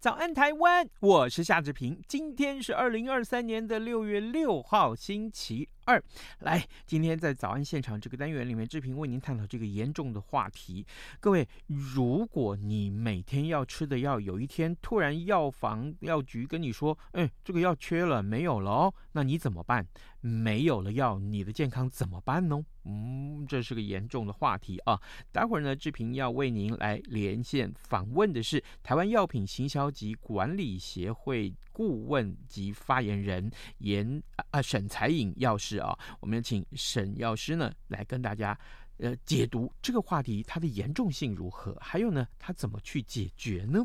早安台湾，我是夏志平。今天是二零二三年的六月六号，星期二。来，今天在早安现场这个单元里面，志平为您探讨这个严重的话题。各位，如果你每天要吃的药，有一天突然药房药局跟你说，哎，这个药缺了，没有了哦，那你怎么办？没有了药，你的健康怎么办呢？嗯，这是个严重的话题啊！待会儿呢，志平要为您来连线访问的是台湾药品行销及管理协会顾问及发言人严啊沈才颖药师啊，我们请沈药师呢来跟大家。呃，解读这个话题，它的严重性如何？还有呢，它怎么去解决呢？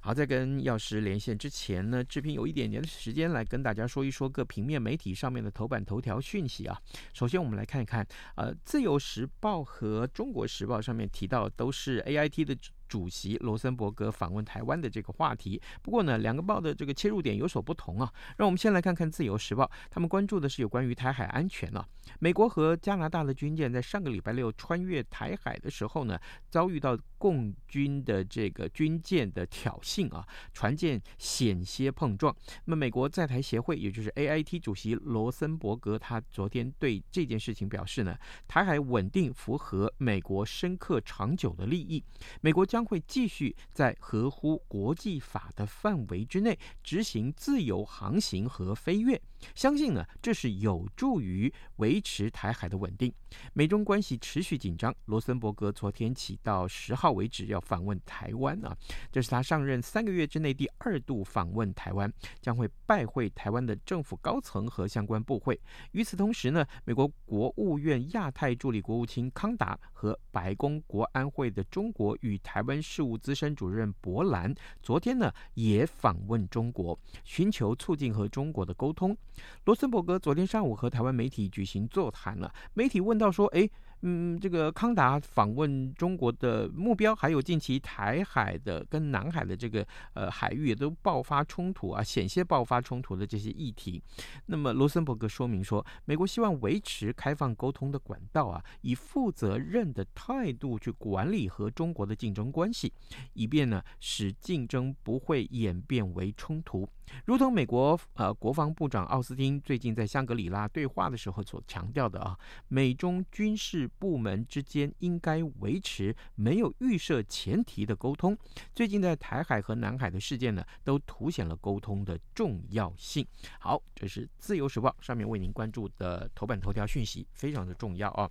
好，在跟药师连线之前呢，志平有一点点的时间来跟大家说一说各平面媒体上面的头版头条讯息啊。首先，我们来看一看，呃，《自由时报》和《中国时报》上面提到都是 AIT 的。主席罗森伯格访问台湾的这个话题，不过呢，两个报的这个切入点有所不同啊。让我们先来看看《自由时报》，他们关注的是有关于台海安全啊。美国和加拿大的军舰在上个礼拜六穿越台海的时候呢，遭遇到共军的这个军舰的挑衅啊，船舰险些碰撞。那么，美国在台协会，也就是 AIT 主席罗森伯格，他昨天对这件事情表示呢，台海稳定符合美国深刻长久的利益，美国将会继续在合乎国际法的范围之内执行自由航行和飞越，相信呢，这是有助于维持台海的稳定。美中关系持续紧张，罗森伯格昨天起到十号为止要访问台湾啊，这是他上任三个月之内第二度访问台湾，将会拜会台湾的政府高层和相关部会。与此同时呢，美国国务院亚太助理国务卿康达和白宫国安会的中国与台湾事务资深主任博兰昨天呢也访问中国，寻求促进和中国的沟通。罗森伯格昨天上午和台湾媒体举行座谈了，媒体问到说：“哎。”嗯，这个康达访问中国的目标，还有近期台海的跟南海的这个呃海域也都爆发冲突啊，险些爆发冲突的这些议题。那么罗森伯格说明说，美国希望维持开放沟通的管道啊，以负责任的态度去管理和中国的竞争关系，以便呢使竞争不会演变为冲突。如同美国呃国防部长奥斯汀最近在香格里拉对话的时候所强调的啊，美中军事部门之间应该维持没有预设前提的沟通。最近在台海和南海的事件呢，都凸显了沟通的重要性。好，这是自由时报上面为您关注的头版头条讯息，非常的重要啊。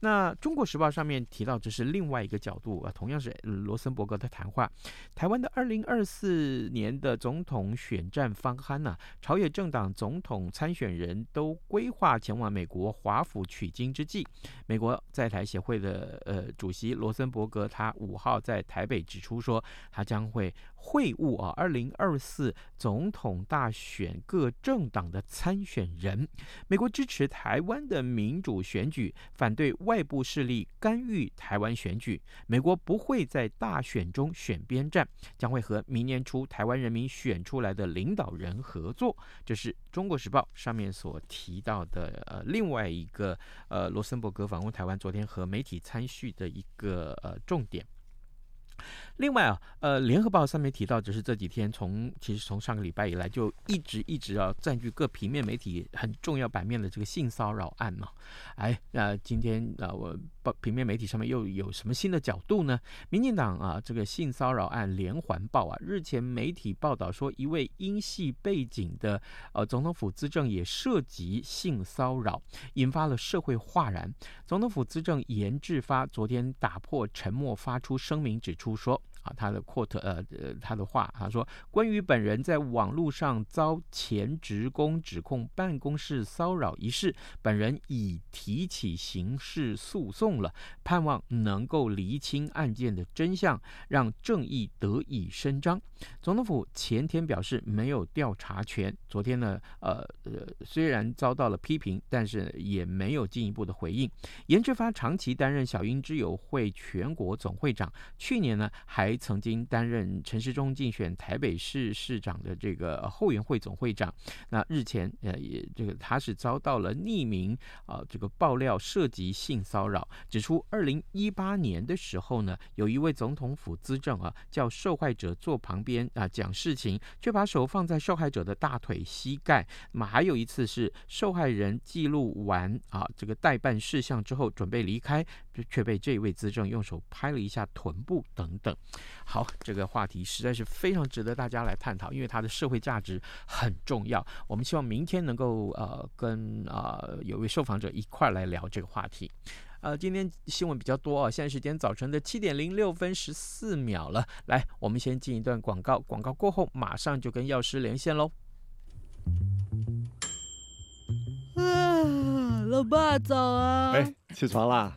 那中国时报上面提到这是另外一个角度啊，同样是罗森伯格的谈话，台湾的二零二四年的总统选战方酣呢，朝野政党总统参选人都规划前往美国华府取经之际，美国在台协会的呃主席罗森伯格他五号在台北指出说，他将会会晤啊二零二四总统大选各政党的参选人。美国支持台湾的民主选举，反对外部势力干预台湾选举。美国不会在大选中选边站，将会和明年初台湾人民选出来的领。领导人合作，这是中国时报上面所提到的呃另外一个呃罗森伯格访问台湾，昨天和媒体参叙的一个呃重点。另外啊，呃，联合报上面提到，只是这几天从其实从上个礼拜以来，就一直一直要占据各平面媒体很重要版面的这个性骚扰案嘛。哎，那、今天啊、我报平面媒体上面又有什么新的角度呢？民进党啊，这个性骚扰案连环报啊，日前媒体报道说，一位英系背景的呃总统府资政也涉及性骚扰，引发了社会哗然。总统府资政严志发昨天打破沉默，发出声明指出说。啊，他的 quote 呃呃他的话，他说关于本人在网络上遭前职工指控办公室骚扰一事，本人已提起刑事诉讼了，盼望能够厘清案件的真相，让正义得以伸张。总统府前天表示没有调查权，昨天呢，呃呃，虽然遭到了批评，但是也没有进一步的回应。严志发长期担任小英之友会全国总会长，去年呢还曾经担任陈时中竞选台北市市长的这个后援会总会长。那日前呃也这个他是遭到了匿名啊、这个爆料涉及性骚扰，指出二零一八年的时候呢，有一位总统府资政啊叫受害者坐旁边啊讲事情，却把手放在受害者的大腿膝盖。那么还有一次是受害人记录完啊这个待办事项之后准备离开，却被这位资政用手拍了一下臀部等等。好，这个话题实在是非常值得大家来探讨，因为它的社会价值很重要。我们希望明天能够呃跟啊、呃、有位受访者一块来聊这个话题。呃，今天新闻比较多啊，现在时间早晨的七点零六分十四秒了。来，我们先进一段广告，广告过后马上就跟药师连线喽。啊，老爸早啊！哎，起床啦！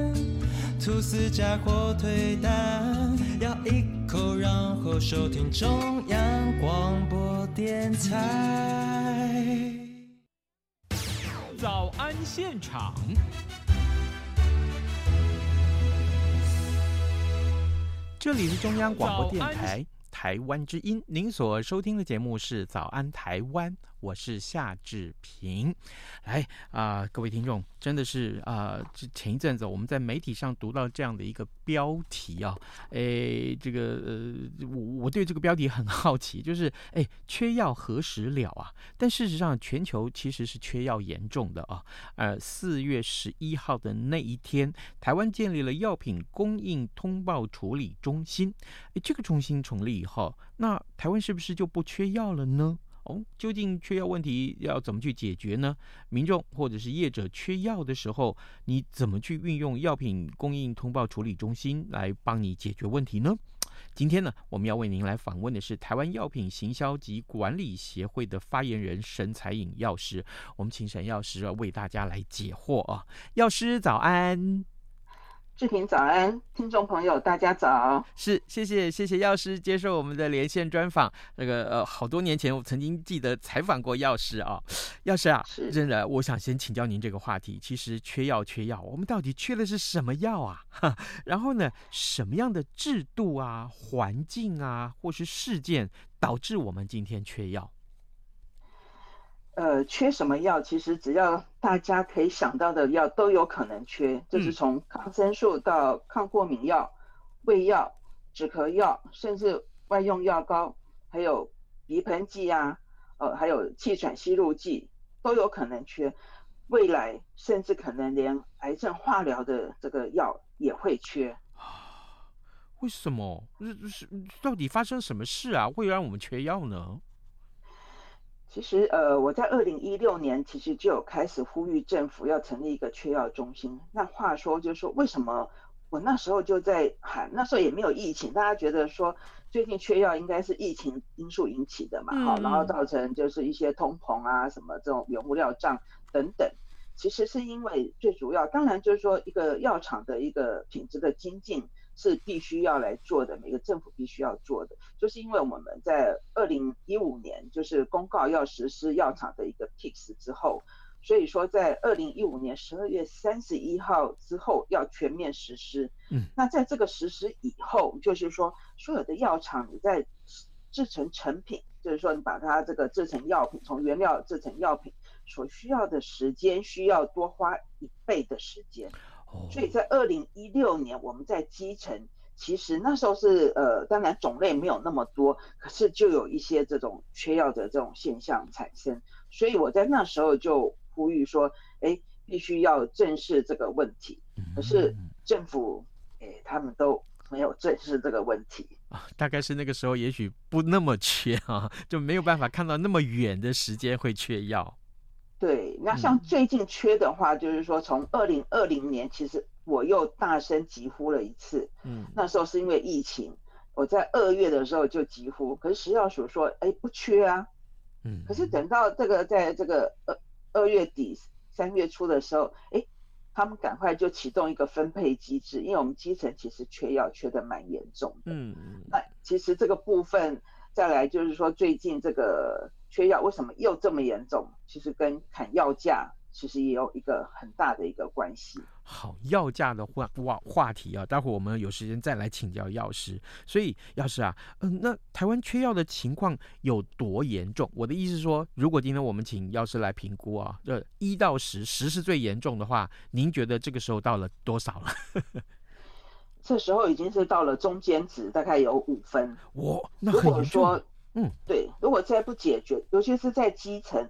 吐司加火腿蛋，咬一口，然后收听中央广播电台。早安现场，这里是中央广播电台。台湾之音，您所收听的节目是《早安台湾》，我是夏志平。来啊、各位听众，真的是啊，这、前一阵子我们在媒体上读到这样的一个标题啊，哎，这个呃，我我对这个标题很好奇，就是哎，缺药何时了啊？但事实上，全球其实是缺药严重的啊。呃，四月十一号的那一天，台湾建立了药品供应通报处理中心。哎，这个中心成立以后，那台湾是不是就不缺药了呢？哦，究竟缺药问题要怎么去解决呢？民众或者是业者缺药的时候，你怎么去运用药品供应通报处理中心来帮你解决问题呢？今天呢，我们要为您来访问的是台湾药品行销及管理协会的发言人沈彩颖药师。我们请沈药师啊为大家来解惑啊。药师早安。视频早安，听众朋友，大家早。是，谢谢，谢谢药师接受我们的连线专访。那个呃，好多年前我曾经记得采访过药师啊。药师啊，是真的，我想先请教您这个话题。其实缺药，缺药，我们到底缺的是什么药啊？哈，然后呢，什么样的制度啊、环境啊，或是事件导致我们今天缺药？呃，缺什么药？其实只要大家可以想到的药都有可能缺，就是从抗生素到抗过敏药、胃药、止咳药，甚至外用药膏，还有鼻喷剂啊，呃，还有气喘吸入剂都有可能缺。未来甚至可能连癌症化疗的这个药也会缺。为什么？是是，到底发生什么事啊？会让我们缺药呢？其实，呃，我在二零一六年其实就有开始呼吁政府要成立一个缺药中心。那话说，就是说，为什么我那时候就在喊？那时候也没有疫情，大家觉得说最近缺药应该是疫情因素引起的嘛，好、嗯，然后造成就是一些通膨啊，什么这种原物料涨等等。其实是因为最主要，当然就是说一个药厂的一个品质的精进。是必须要来做的，每个政府必须要做的，就是因为我们在二零一五年就是公告要实施药厂的一个 PICS 之后，所以说在二零一五年十二月三十一号之后要全面实施。嗯，那在这个实施以后，就是说所有的药厂你在制成成品，就是说你把它这个制成药品，从原料制成药品所需要的时间需要多花一倍的时间。所以在二零一六年，我们在基层，其实那时候是呃，当然种类没有那么多，可是就有一些这种缺药的这种现象产生。所以我在那时候就呼吁说，哎，必须要正视这个问题。可是政府，哎，他们都没有正视这个问题啊。大概是那个时候，也许不那么缺啊，就没有办法看到那么远的时间会缺药。对，那像最近缺的话，就是说从二零二零年，其实我又大声疾呼了一次。嗯，那时候是因为疫情，我在二月的时候就疾呼，可是食药署说，哎，不缺啊。嗯，可是等到这个在这个二二月底三月初的时候，哎，他们赶快就启动一个分配机制，因为我们基层其实缺药缺的蛮严重的。嗯嗯，那其实这个部分。再来就是说，最近这个缺药为什么又这么严重？其实跟砍药价其实也有一个很大的一个关系。好，药价的话话话题啊，待会儿我们有时间再来请教药师。所以，药师啊，嗯、呃，那台湾缺药的情况有多严重？我的意思是说，如果今天我们请药师来评估啊，这一到十，十是最严重的话，您觉得这个时候到了多少了？这时候已经是到了中间值，大概有五分。哇，那很严重。嗯，对，如果再不解决，尤其是在基层，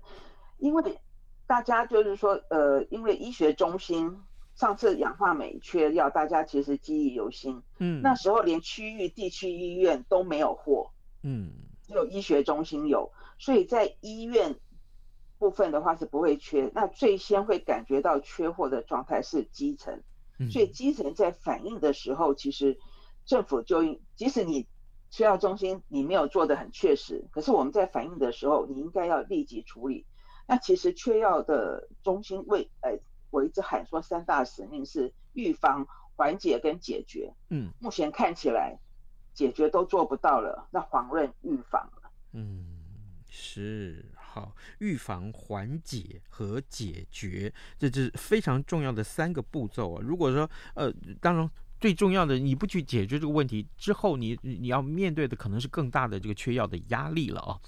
因为大家就是说，呃，因为医学中心上次氧化镁缺药，大家其实记忆犹新。嗯，那时候连区域地区医院都没有货。嗯，只有医学中心有，所以在医院部分的话是不会缺。那最先会感觉到缺货的状态是基层。所以基层在反应的时候，其实政府就应，即使你缺药中心你没有做的很确实，可是我们在反应的时候，你应该要立即处理。那其实缺药的中心为，呃，我一直喊说三大使命是预防、缓解跟解决。嗯，目前看起来解决都做不到了，那遑论预防了。嗯，是。好，预防、缓解和解决，这是非常重要的三个步骤啊。如果说，呃，当然。最重要的，你不去解决这个问题之后，你你要面对的可能是更大的这个缺药的压力了啊！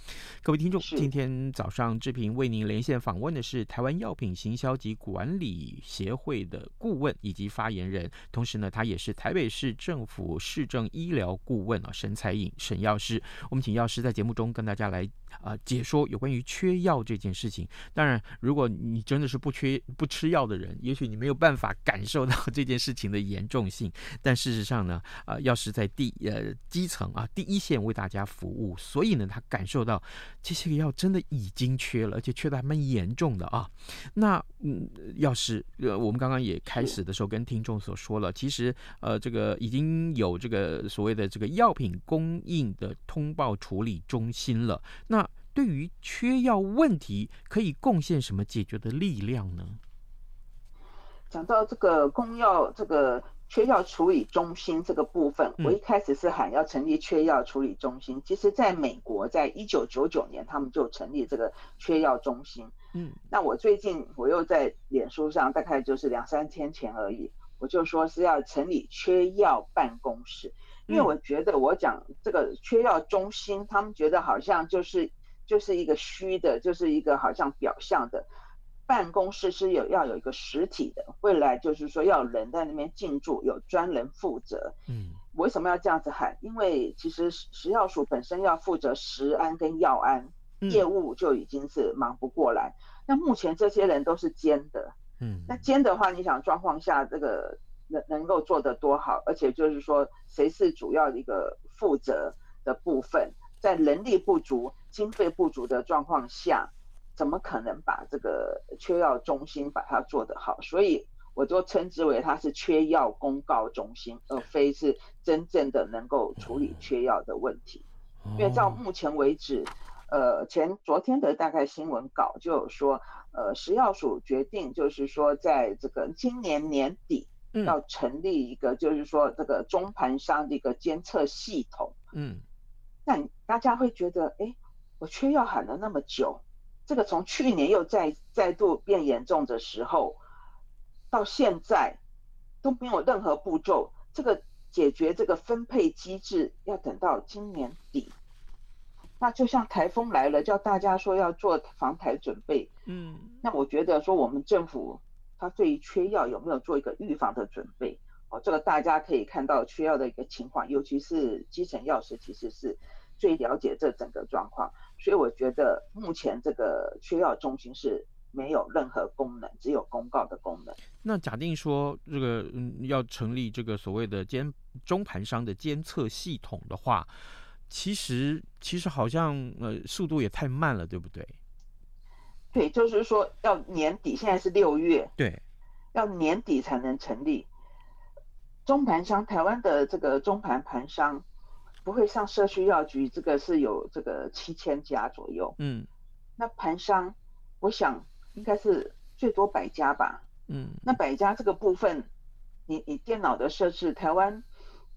各位听众，今天早上志平为您连线访问的是台湾药品行销及管理协会的顾问以及发言人，同时呢，他也是台北市政府市政医疗顾问啊，沈彩颖沈药师。我们请药师在节目中跟大家来啊解说有关于缺药这件事情。当然，如果你真的是不缺不吃药的人，也许你没有办法感受到这件事情的严重性。但事实上呢，呃，要是在第呃基层啊第一线为大家服务，所以呢，他感受到这些个药真的已经缺了，而且缺的还蛮严重的啊。那嗯，药师，呃，我们刚刚也开始的时候跟听众所说了，其实呃，这个已经有这个所谓的这个药品供应的通报处理中心了。那对于缺药问题，可以贡献什么解决的力量呢？讲到这个供药这个。缺药处理中心这个部分，我一开始是喊要成立缺药处理中心。其实，在美国，在一九九九年，他们就成立这个缺药中心。嗯，那我最近我又在脸书上，大概就是两三天前而已，我就说是要成立缺药办公室，因为我觉得我讲这个缺药中心，他们觉得好像就是就是一个虚的，就是一个好像表象的。办公室是有要有一个实体的，未来就是说要人在那边进驻，有专人负责。嗯，为什么要这样子喊？因为其实食药署本身要负责食安跟药安业务就已经是忙不过来。那目前这些人都是兼的。嗯，那兼的话，你想状况下这个能能够做得多好？而且就是说，谁是主要的一个负责的部分？在人力不足、经费不足的状况下，怎么可能把这个缺药中心把它做得好？所以我就称之为它是缺药公告中心，而非是真正的能够处理缺药的问题。因为到目前为止，呃，前昨天的大概新闻稿就有说，呃，食药署决定就是说，在这个今年年底要成立一个，就是说这个中盘商的一个监测系统。嗯，那大家会觉得，哎，我缺药喊了那么久，这个从去年又再再度变严重的时候，到现在都没有任何步骤，这个。解决这个分配机制要等到今年底，那就像台风来了，叫大家说要做防台准备。嗯，那我觉得说我们政府它对于缺药有没有做一个预防的准备？哦，这个大家可以看到缺药的一个情况，尤其是基层药师其实是最了解这整个状况，所以我觉得目前这个缺药中心是。没有任何功能，只有公告的功能。那假定说这个嗯要成立这个所谓的监中盘商的监测系统的话，其实其实好像呃速度也太慢了，对不对？对，就是说要年底，现在是六月，对，要年底才能成立中盘商。台湾的这个中盘盘商不会像社区药局，这个是有这个七千家左右。嗯，那盘商，我想。应该是最多百家吧，嗯，那百家这个部分，你你电脑的设置，台湾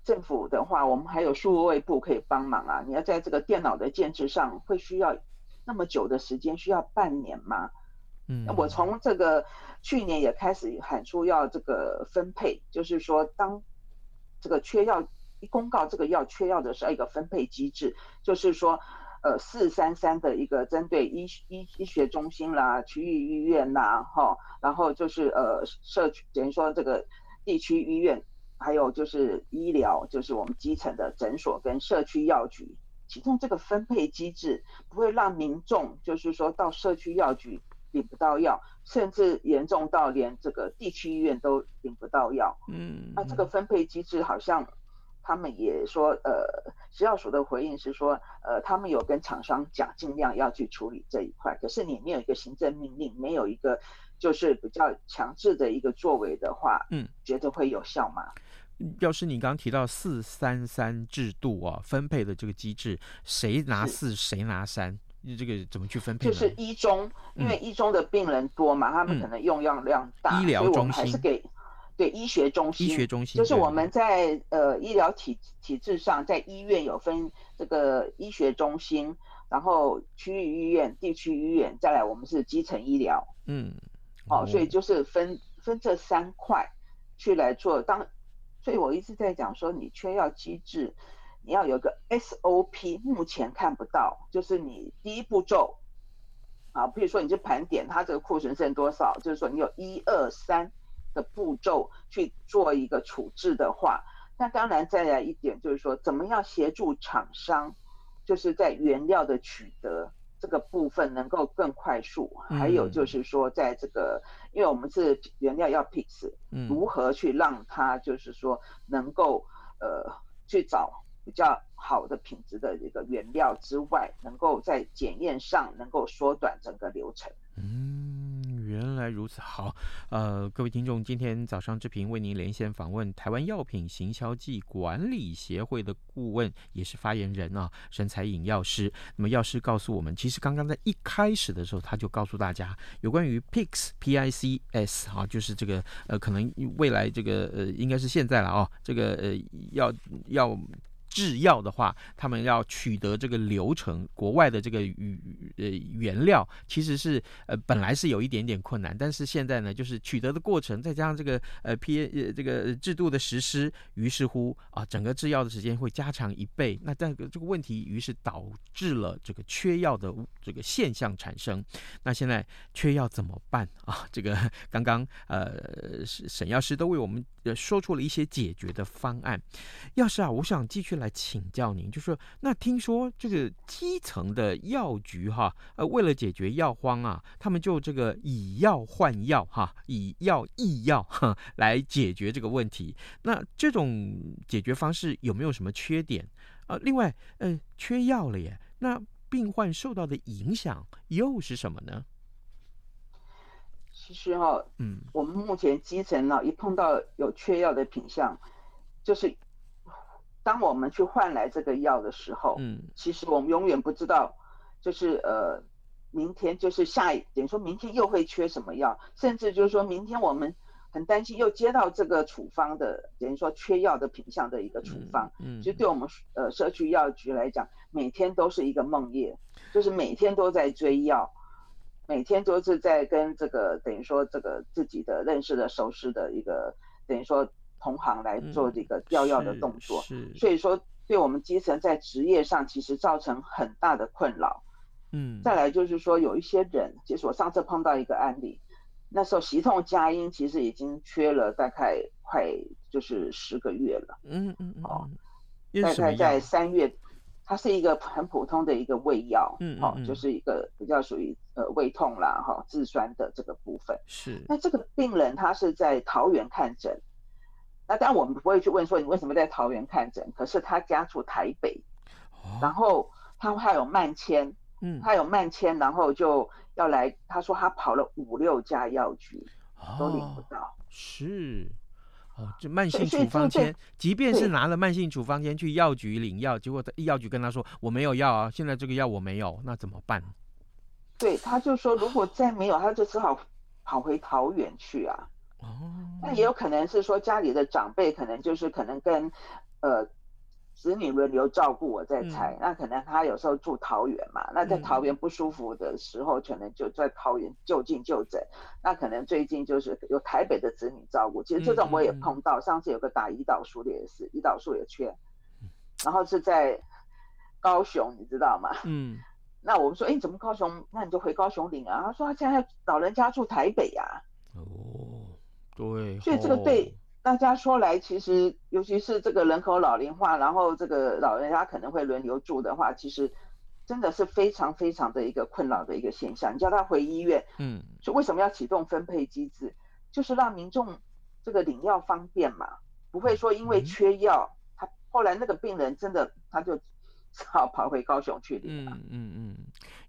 政府的话，我们还有数位部可以帮忙啊。你要在这个电脑的建置上，会需要那么久的时间，需要半年吗？嗯，那我从这个去年也开始喊出要这个分配，就是说当这个缺药一公告这个药缺药的时候，一个分配机制，就是说。呃，四三三的一个针对医医医学中心啦、区域医院啦，哈，然后就是呃社区，等于说这个地区医院，还有就是医疗，就是我们基层的诊所跟社区药局，其中这个分配机制不会让民众就是说到社区药局领不到药，甚至严重到连这个地区医院都领不到药。嗯，那这个分配机制好像。他们也说，呃，食药署的回应是说，呃，他们有跟厂商讲，尽量要去处理这一块。可是你没有一个行政命令，没有一个就是比较强制的一个作为的话，嗯，觉得会有效吗？要是你刚刚提到四三三制度啊，分配的这个机制，谁拿四，谁拿三，这个怎么去分配？就是一中，因为一中的病人多嘛，嗯、他们可能用药量大，医疗中心，给。对医学中心，医学中心就是我们在呃医疗体体制上，在医院有分这个医学中心，然后区域医院、地区医院，再来我们是基层医疗，嗯，哦，哦，所以就是分分这三块去来做。当，所以我一直在讲说，你缺药机制，你要有个 SOP，目前看不到，就是你第一步骤，啊，比如说你就盘点它这个库存剩多少，就是说你有一二三。的步骤去做一个处置的话，那当然再来一点就是说，怎么样协助厂商，就是在原料的取得这个部分能够更快速。还有就是说，在这个，因为我们是原料要 PICS，如何去让它就是说能够呃去找比较好的品质的一个原料之外，能够在检验上能够缩短整个流程。嗯。原来如此，好，呃，各位听众，今天早上志平为您连线访问台湾药品行销暨管理协会的顾问，也是发言人啊，沈采颖药师。那么药师告诉我们，其实刚刚在一开始的时候，他就告诉大家有关于 PICS P I C S 啊，就是这个呃，可能未来这个呃，应该是现在了啊，这个呃，要要。制药的话，他们要取得这个流程，国外的这个原呃原料其实是呃本来是有一点点困难，但是现在呢，就是取得的过程，再加上这个呃 P 呃这个制度的实施，于是乎啊，整个制药的时间会加长一倍。那这个这个问题，于是导致了这个缺药的这个现象产生。那现在缺药怎么办啊？这个刚刚呃沈药师都为我们说出了一些解决的方案。药师啊，我想继续来。请教您，就是，那听说这个基层的药局哈，呃，为了解决药荒啊，他们就这个以药换药哈，以药易药哈，来解决这个问题。那这种解决方式有没有什么缺点？呃，另外，呃，缺药了耶，那病患受到的影响又是什么呢？其实哈，嗯，我们目前基层呢，一碰到有缺药的品相，就是当我们去换来这个药的时候，嗯，其实我们永远不知道，就是呃，明天就是下一，等于说明天又会缺什么药，甚至就是说明天我们很担心又接到这个处方的，等于说缺药的品相的一个处方，嗯，其实对我们呃社区药局来讲，每天都是一个梦魇，就是每天都在追药。每天都是在跟这个等于说这个自己的认识的熟识的一个等于说同行来做这个调药的动作，嗯，所以说对我们基层在职业上其实造成很大的困扰。嗯，再来就是说有一些人，其实我上次碰到一个案例，那时候习痛佳音其实已经缺了大概快就是十个月了。嗯嗯嗯，哦，大概在三月。它是一个很普通的一个胃药，嗯，哦，就是一个比较属于呃胃痛啦，哈、哦，制酸的这个部分。是。那这个病人他是在桃园看诊，那当然我们不会去问说你为什么在桃园看诊，可是他家住台北，哦、然后他还有慢签，嗯，他有慢签，然后就要来，他说他跑了五六家药局，哦、都领不到。是。哦，这慢性处方签，即便是拿了慢性处方签去药局领药，结果药局跟他说我没有药啊，现在这个药我没有，那怎么办？对，他就说如果再没有，他就只好跑回桃园去啊。哦，那也有可能是说家里的长辈可能就是可能跟呃。子女轮流照顾，我在猜、嗯，那可能他有时候住桃园嘛，那在桃园不舒服的时候，可能就在桃园就近就诊、嗯。那可能最近就是有台北的子女照顾，其实这种我也碰到。嗯、上次有个打胰岛素的也是，胰岛素也缺，然后是在高雄，你知道吗？嗯。那我们说，哎，怎么高雄？那你就回高雄领啊。他说他现在老人家住台北呀、啊。哦，对。所以这个对。哦大家说来，其实尤其是这个人口老龄化，然后这个老人家可能会轮流住的话，其实真的是非常非常的一个困扰的一个现象。你叫他回医院，嗯，就为什么要启动分配机制？就是让民众这个领药方便嘛，不会说因为缺药，他后来那个病人真的他就 只。好，跑回高雄去领了。嗯嗯嗯，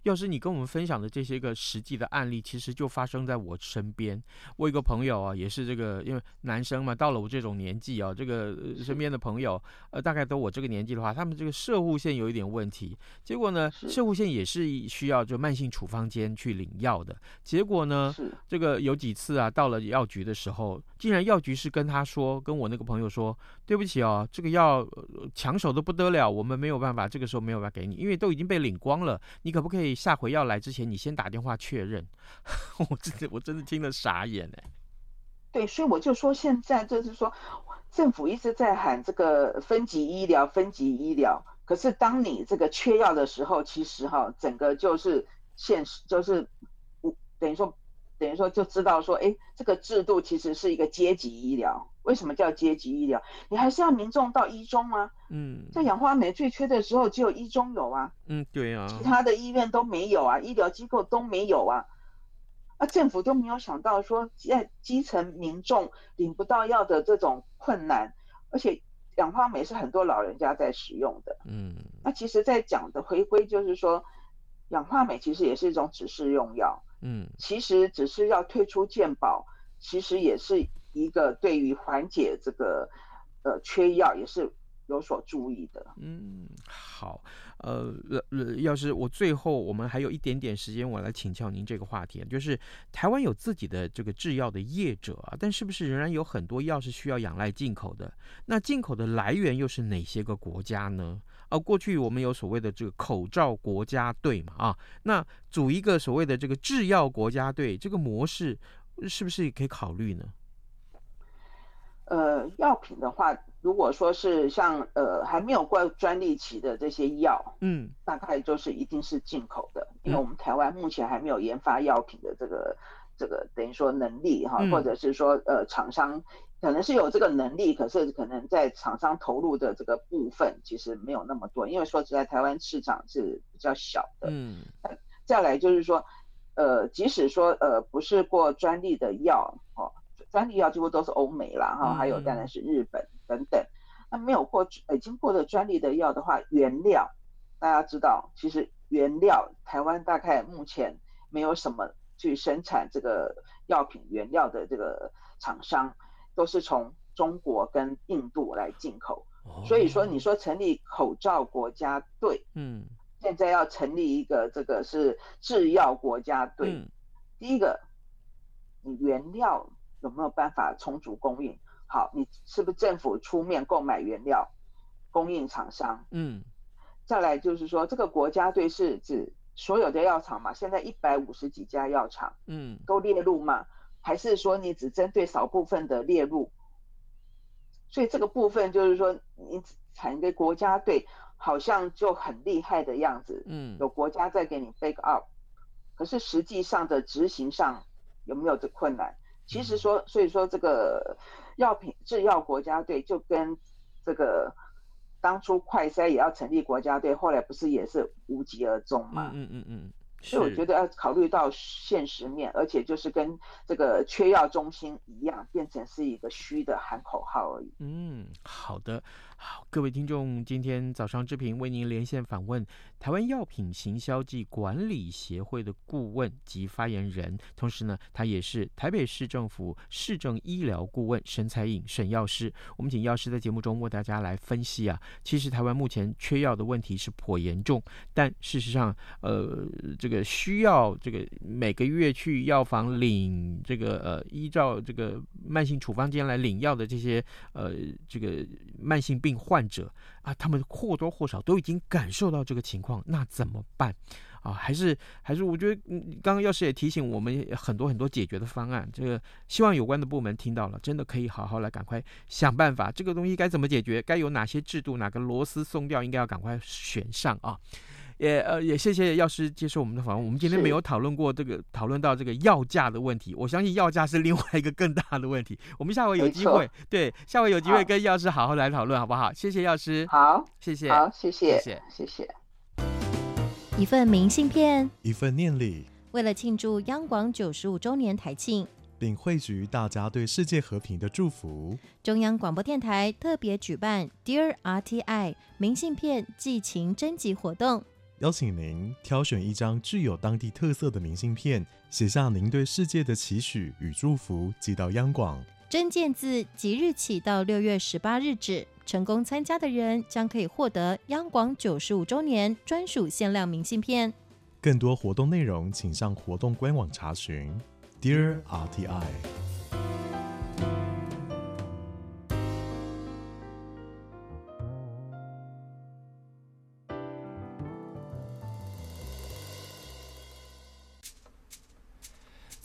要是你跟我们分享的这些个实际的案例，其实就发生在我身边。我一个朋友啊，也是这个，因为男生嘛，到了我这种年纪啊，这个身边的朋友，呃，大概都我这个年纪的话，他们这个射护线有一点问题。结果呢，射护线也是需要就慢性处方间去领药的。结果呢，这个有几次啊，到了药局的时候，竟然药局是跟他说，跟我那个朋友说，对不起哦，这个药抢手的不得了，我们没有办法这个。这个时候没有办法给你，因为都已经被领光了。你可不可以下回要来之前，你先打电话确认？我真的我真的听了傻眼哎。对，所以我就说现在就是说，政府一直在喊这个分级医疗，分级医疗。可是当你这个缺药的时候，其实哈，整个就是现实，就是等于说。等于说就知道说，哎，这个制度其实是一个阶级医疗。为什么叫阶级医疗？你还是要民众到医中啊？嗯，在氧化镁最缺的时候，只有医中有啊。嗯，对啊。其他的医院都没有啊，医疗机构都没有啊。啊，政府都没有想到说，在基层民众领不到药的这种困难，而且氧化镁是很多老人家在使用的。嗯，那其实，在讲的回归就是说，氧化镁其实也是一种指示用药。嗯，其实只是要退出健保，其实也是一个对于缓解这个呃缺药也是有所注意的。嗯，好，呃，要是我最后我们还有一点点时间，我来请教您这个话题，就是台湾有自己的这个制药的业者啊，但是不是仍然有很多药是需要仰赖进口的？那进口的来源又是哪些个国家呢？啊，过去我们有所谓的这个口罩国家队嘛，啊，那组一个所谓的这个制药国家队，这个模式是不是也可以考虑呢？呃，药品的话，如果说是像呃还没有过专利期的这些药，嗯，大概就是一定是进口的，因为我们台湾目前还没有研发药品的这个这个等于说能力哈，或者是说呃厂商。可能是有这个能力，可是可能在厂商投入的这个部分其实没有那么多，因为说实在，台湾市场是比较小的。嗯，再来就是说，呃，即使说呃不是过专利的药，哦，专利药几乎都是欧美啦，哈、哦，还有当然是日本等等。那没有过已经过了专利的药的话，原料大家知道，其实原料台湾大概目前没有什么去生产这个药品原料的这个厂商，都是从中国跟印度来进口。所以说，你说成立口罩国家队，嗯，现在要成立一个这个是制药国家队。嗯、第一个，你原料有没有办法充足供应？好，你是不是政府出面购买原料，供应厂商？嗯，再来就是说，这个国家队是指所有的药厂嘛？现在一百五十几家药厂，嗯，都列入吗？还是说你只针对少部分的列入？所以这个部分就是说，你产一个国家队，好像就很厉害的样子，嗯，有国家在给你 back up，可是实际上的执行上有没有这困难？其实说，所以说这个药品制药国家队就跟这个当初快筛也要成立国家队，后来不是也是无疾而终嘛？嗯嗯嗯。所以我觉得要考虑到现实面，而且就是跟这个缺药中心一样，变成是一个虚的喊口号而已。嗯，好的。好，各位听众，今天早上志平为您连线访问台湾药品行销暨管理协会的顾问及发言人，同时呢，他也是台北市政府市政医疗顾问沈彩颖沈药师。我们请药师在节目中为大家来分析啊，其实台湾目前缺药的问题是颇严重，但事实上，呃，这个需要这个每个月去药房领这个呃，依照这个慢性处方箋来领药的这些呃，这个慢性病。病患者啊，他们或多或少都已经感受到这个情况，那怎么办啊？还是还是，我觉得刚刚药师也提醒我们很多很多解决的方案，这个希望有关的部门听到了，真的可以好好来赶快想办法，这个东西该怎么解决？该有哪些制度？哪个螺丝松掉？应该要赶快选上啊！也呃也谢谢药师接受我们的访问。我们今天没有讨论过这个讨论到这个药价的问题，我相信药价是另外一个更大的问题。我们下回有机会，对，下回有机会跟药师好好来讨论，好不好？谢谢药师。好，谢谢。好，谢谢，谢谢，谢谢。一份明信片，一份念礼，为了庆祝央广九十五周年台庆，并汇聚大家对世界和平的祝福，中央广播电台特别举办 Dear RTI 明信片寄情征集活动。邀请您挑选一张具有当地特色的明信片，写下您对世界的期许与祝福，寄到央广。真件自即日起到六月十八日止，成功参加的人将可以获得央广九十五周年专属限量明信片。更多活动内容，请上活动官网查询。Dear RTI。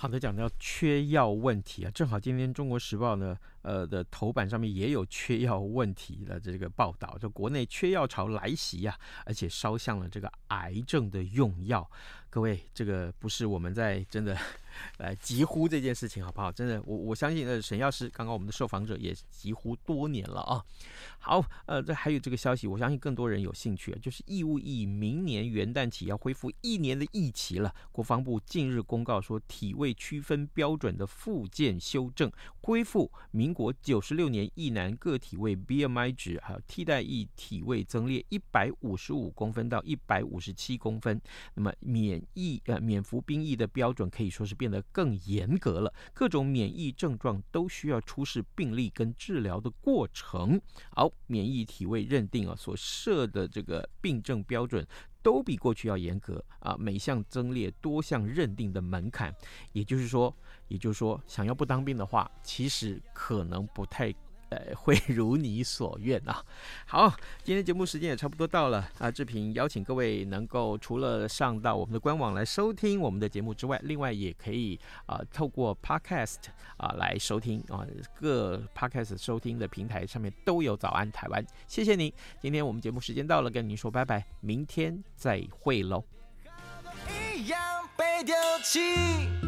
好的，讲到缺药问题啊，正好今天《中国时报》呢，呃的头版上面也有缺药问题的这个报道，就国内缺药潮来袭呀、而且烧向了这个癌症的用药。各位，这个不是我们在真的来疾呼这件事情，好不好？真的，我我相信呃，沈药师刚刚我们的受访者也疾呼多年了啊。好，呃，这还有这个消息，我相信更多人有兴趣，就是义务役明年元旦起要恢复一年的役期了。国防部近日公告说，体位区分标准的附件修正，恢复民国九十六年役男个体位 BMI 值，还有替代役体位增列一百五十五公分到一百五十七公分。那么免役呃免服兵役的标准可以说是变得更严格了，各种免疫症状都需要出示病例跟治疗的过程。好。免疫体位认定啊，所设的这个病症标准都比过去要严格啊，每项增列多项认定的门槛，也就是说，也就是说，想要不当兵的话，其实可能不太呃，会 如你所愿啊！好，今天节目时间也差不多到了啊。志平邀请各位能够除了上到我们的官网来收听我们的节目之外，另外也可以啊透过 Podcast 啊来收听啊，各 Podcast 收听的平台上面都有早安台湾。谢谢您，今天我们节目时间到了，跟您说拜拜，明天再会喽。一样被丢弃